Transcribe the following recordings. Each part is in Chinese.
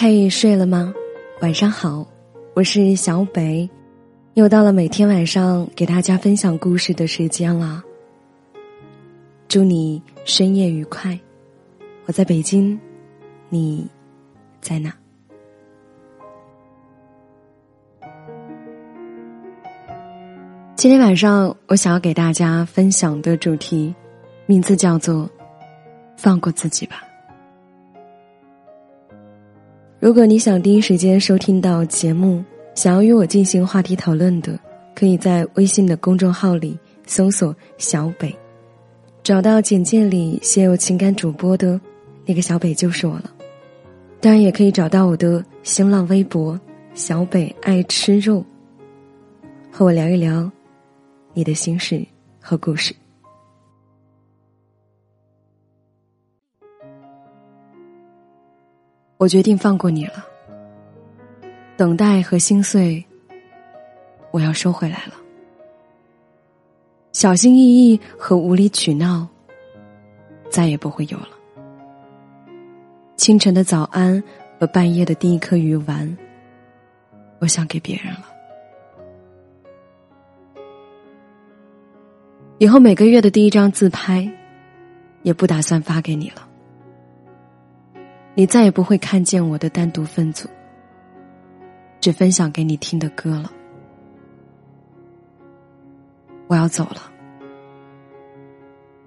嘿，睡了吗？晚上好，我是小北，又到了每天晚上给大家分享故事的时间了。祝你深夜愉快，我在北京，你在哪？今天晚上我想要给大家分享的主题，名字叫做“放过自己吧”。如果你想第一时间收听到节目，想要与我进行话题讨论的，可以在微信的公众号里搜索“小北”，找到简介里写有情感主播的那个小北就是我了。当然，也可以找到我的新浪微博“小北爱吃肉”，和我聊一聊你的心事和故事。我决定放过你了。等待和心碎，我要收回来了。小心翼翼和无理取闹，再也不会有了。清晨的早安和半夜的第一颗鱼丸，我想给别人了。以后每个月的第一张自拍，也不打算发给你了。你再也不会看见我的单独分组，只分享给你听的歌了。我要走了，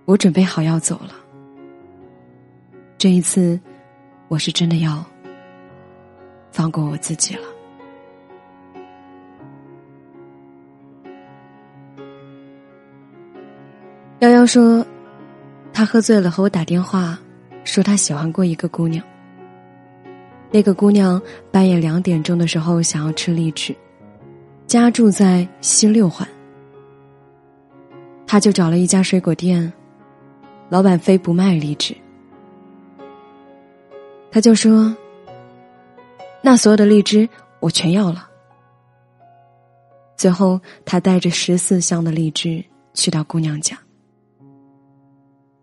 我准备好要走了。这一次，我是真的要放过我自己了。幺幺说，他喝醉了和我打电话，说他喜欢过一个姑娘。那个姑娘半夜两点钟的时候想要吃荔枝，家住在西六环，他就找了一家水果店，老板非不卖荔枝，他就说：“那所有的荔枝我全要了。”最后，他带着十四箱的荔枝去到姑娘家，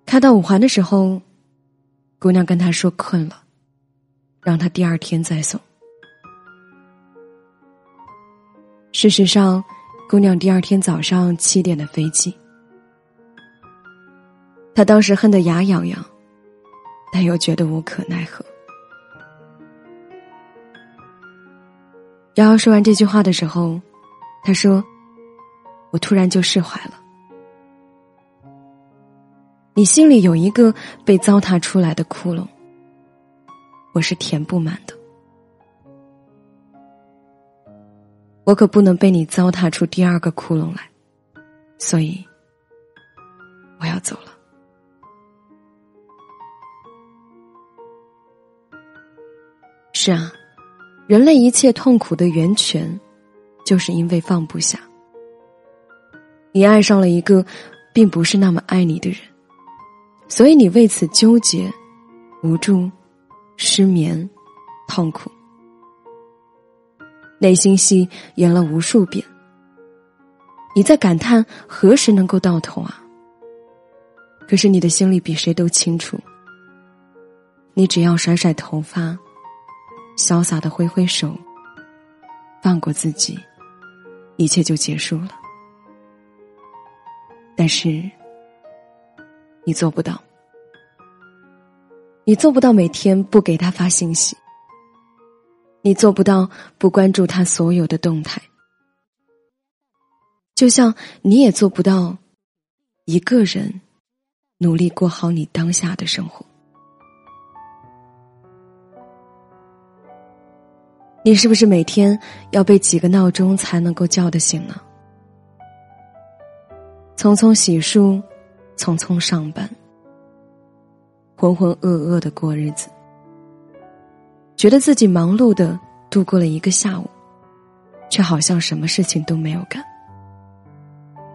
开到五环的时候，姑娘跟他说困了。让他第二天再送。事实上，姑娘第二天早上七点的飞机。他当时恨得牙痒痒，但又觉得无可奈何。瑶瑶说完这句话的时候，他说：“我突然就释怀了。你心里有一个被糟蹋出来的窟窿。”我是填不满的，我可不能被你糟蹋出第二个窟窿来，所以我要走了。是啊，人类一切痛苦的源泉，就是因为放不下。你爱上了一个并不是那么爱你的人，所以你为此纠结、无助。失眠，痛苦，内心戏演了无数遍。你在感叹何时能够到头啊？可是你的心里比谁都清楚，你只要甩甩头发，潇洒的挥挥手，放过自己，一切就结束了。但是，你做不到。你做不到每天不给他发信息，你做不到不关注他所有的动态，就像你也做不到一个人努力过好你当下的生活。你是不是每天要被几个闹钟才能够叫得醒呢？匆匆洗漱，匆匆上班。浑浑噩噩的过日子，觉得自己忙碌的度过了一个下午，却好像什么事情都没有干。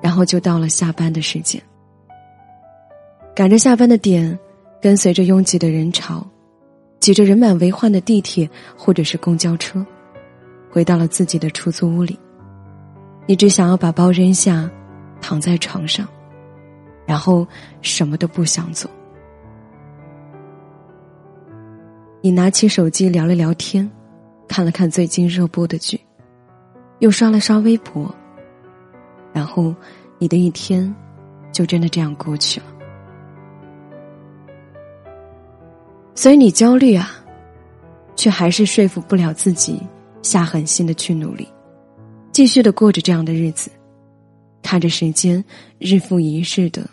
然后就到了下班的时间，赶着下班的点，跟随着拥挤的人潮，挤着人满为患的地铁或者是公交车，回到了自己的出租屋里。你只想要把包扔下，躺在床上，然后什么都不想做。你拿起手机聊了聊天，看了看最近热播的剧，又刷了刷微博，然后你的一天就真的这样过去了。所以你焦虑啊，却还是说服不了自己下狠心的去努力，继续的过着这样的日子，看着时间日复一日的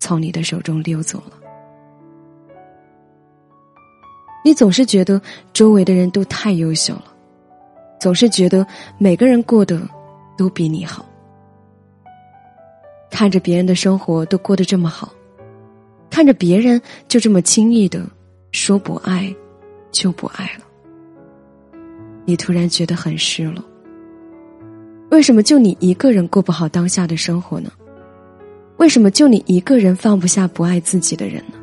从你的手中溜走了。你总是觉得周围的人都太优秀了，总是觉得每个人过得都比你好。看着别人的生活都过得这么好，看着别人就这么轻易的说不爱就不爱了，你突然觉得很失落。为什么就你一个人过不好当下的生活呢？为什么就你一个人放不下不爱自己的人呢？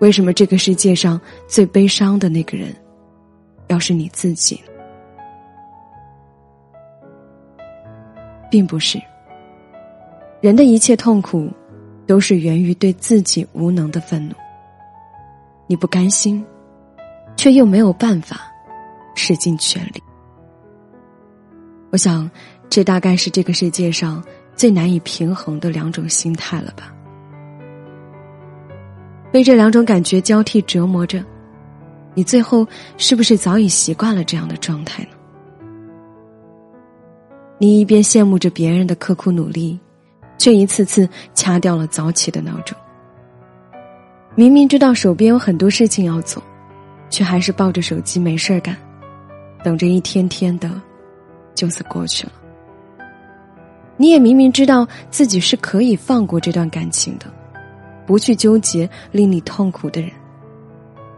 为什么这个世界上最悲伤的那个人，要是你自己？并不是。人的一切痛苦，都是源于对自己无能的愤怒。你不甘心，却又没有办法，使尽全力。我想，这大概是这个世界上最难以平衡的两种心态了吧。被这两种感觉交替折磨着，你最后是不是早已习惯了这样的状态呢？你一边羡慕着别人的刻苦努力，却一次次掐掉了早起的闹钟。明明知道手边有很多事情要做，却还是抱着手机没事儿干，等着一天天的就此过去了。你也明明知道自己是可以放过这段感情的。不去纠结令你痛苦的人，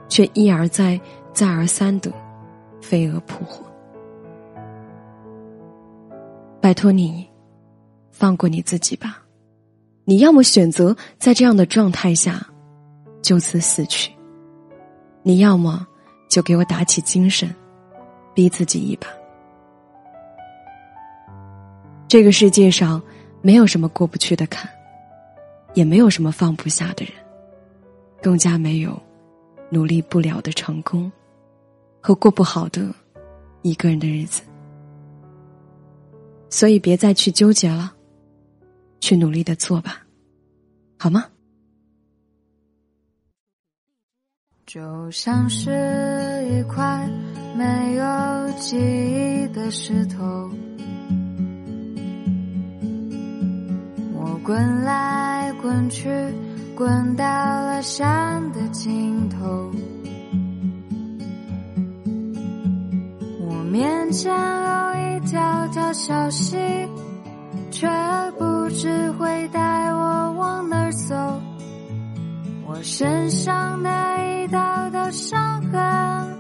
却一而再、再而三的飞蛾扑火。拜托你，放过你自己吧。你要么选择在这样的状态下就此死去，你要么就给我打起精神，逼自己一把。这个世界上没有什么过不去的坎。也没有什么放不下的人，更加没有努力不了的成功和过不好的一个人的日子。所以别再去纠结了，去努力的做吧，好吗？就像是一块没有记忆的石头，滚来。滚去，滚到了山的尽头。我面前有一条条小溪，却不知会带我往哪儿走。我身上的一道道伤痕，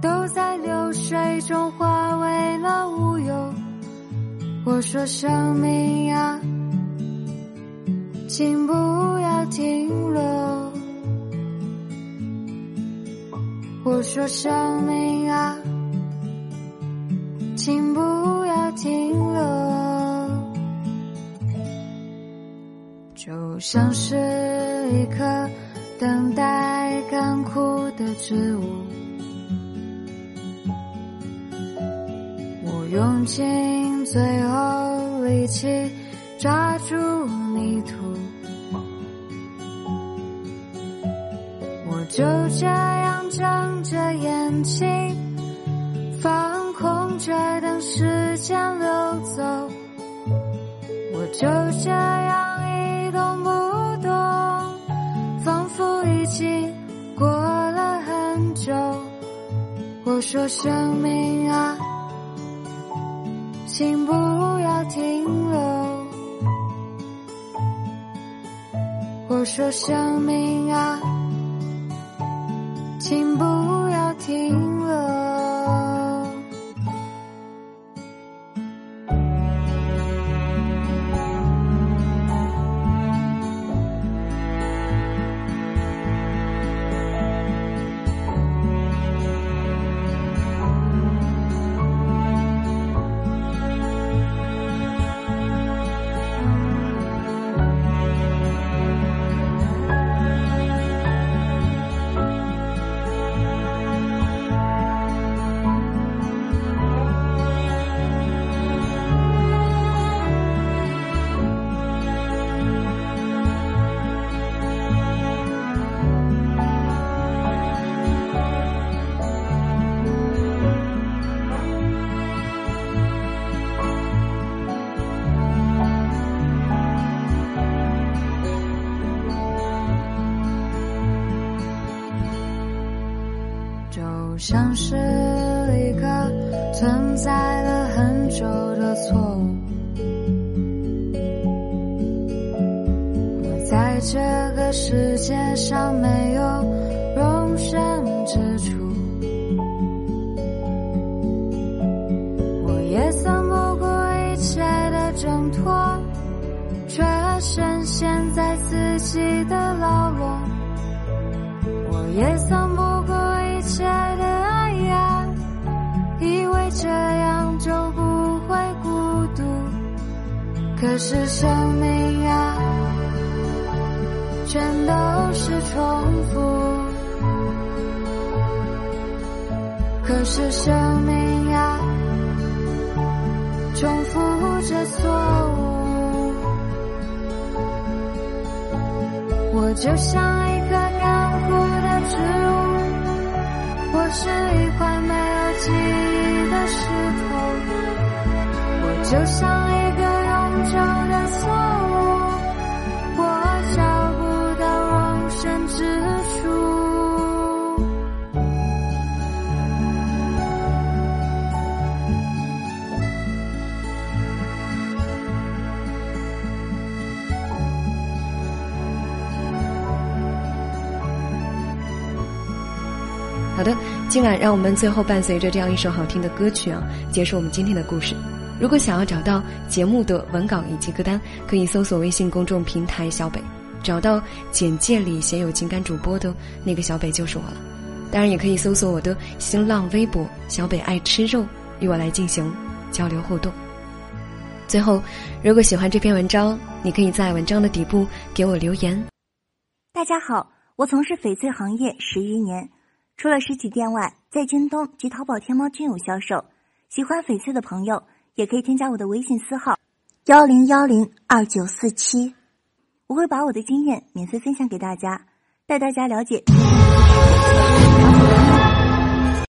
都在流水中化为了乌有。我说生命啊。请不要停留。我说生命啊，请不要停留。就像是一棵等待干枯的植物，我用尽最后力气抓住泥土。这样睁着眼睛，放空着等时间流走。我就这样一动不动，仿佛已经过了很久。我说生命啊，请不要停留。我说生命啊。请不要停。像是一个存在了很久的错误。我在这个世界上没有容身之处，我也曾不顾一切的挣脱，却深陷在自己的牢笼。我也曾可是生命呀，全都是重复。可是生命呀，重复着错误。我就像一颗干枯的植物，我是一块没有记忆的石头，我就像一好的，今晚让我们最后伴随着这样一首好听的歌曲啊，结束我们今天的故事。如果想要找到节目的文稿以及歌单，可以搜索微信公众平台“小北”，找到简介里写有情感主播的那个小北就是我了。当然，也可以搜索我的新浪微博“小北爱吃肉”，与我来进行交流互动。最后，如果喜欢这篇文章，你可以在文章的底部给我留言。大家好，我从事翡翠行业十余年，除了实体店外，在京东及淘宝、天猫均有销售。喜欢翡翠的朋友，也可以添加我的微信私号幺零幺零二九四七，我会把我的经验免费分享给大家，带大家了解。